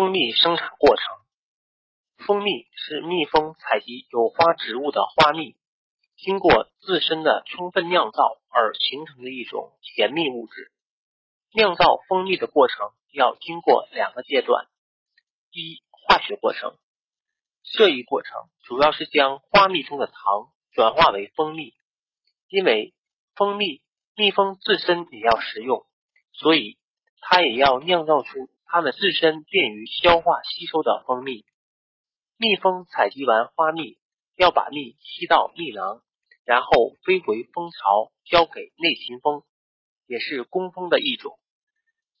蜂蜜生产过程。蜂蜜是蜜蜂采集有花植物的花蜜，经过自身的充分酿造而形成的一种甜蜜物质。酿造蜂蜜的过程要经过两个阶段：一、化学过程。这一过程主要是将花蜜中的糖转化为蜂蜜，因为蜂蜜蜜蜂自身也要食用，所以它也要酿造出它们自身便于消化吸收的蜂蜜。蜜蜂采集完花蜜，要把蜜吸到蜜囊，然后飞回蜂巢，交给内勤蜂，也是工蜂的一种。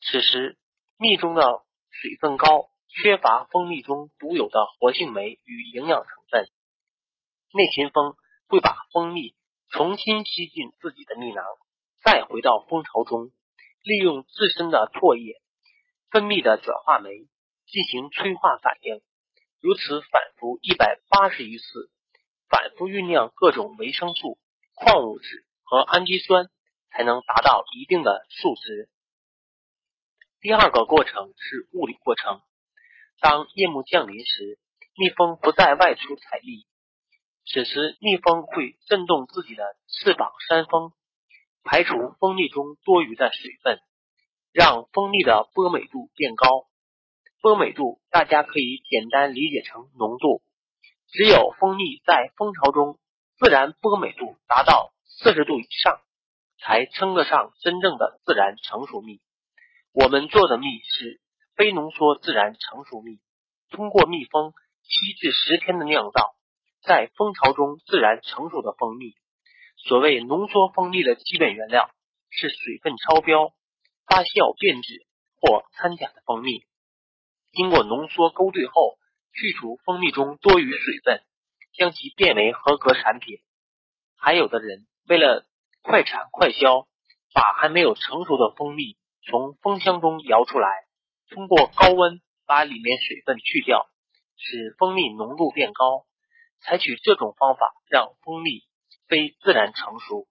此时，蜜中的水分高，缺乏蜂蜜中独有的活性酶与营养成分。内勤蜂会把蜂蜜重新吸进自己的蜜囊，再回到蜂巢中，利用自身的唾液分泌的转化酶进行催化反应。如此反复一百八十余次，反复酝酿各种维生素、矿物质和氨基酸，才能达到一定的数值。第二个过程是物理过程。当夜幕降临时，蜜蜂不再外出采蜜，此时蜜蜂会振动自己的翅膀扇风，排除蜂蜜中多余的水分，让蜂蜜的波美度变高。波美度大家可以简单理解成浓度。只有蜂蜜在蜂巢中自然波美度达到四十度以上，才称得上真正的自然成熟蜜。我们做的蜜是非浓缩自然成熟蜜，通过蜜蜂七至十天的酿造，在蜂巢中自然成熟的蜂蜜。所谓浓缩蜂蜜的基本原料是水分超标、发酵变质或掺假的蜂蜜。经过浓缩勾兑后，去除蜂蜜中多余水分，将其变为合格产品。还有的人为了快产快销，把还没有成熟的蜂蜜从蜂箱中摇出来，通过高温把里面水分去掉，使蜂蜜浓度变高。采取这种方法让蜂蜜非自然成熟。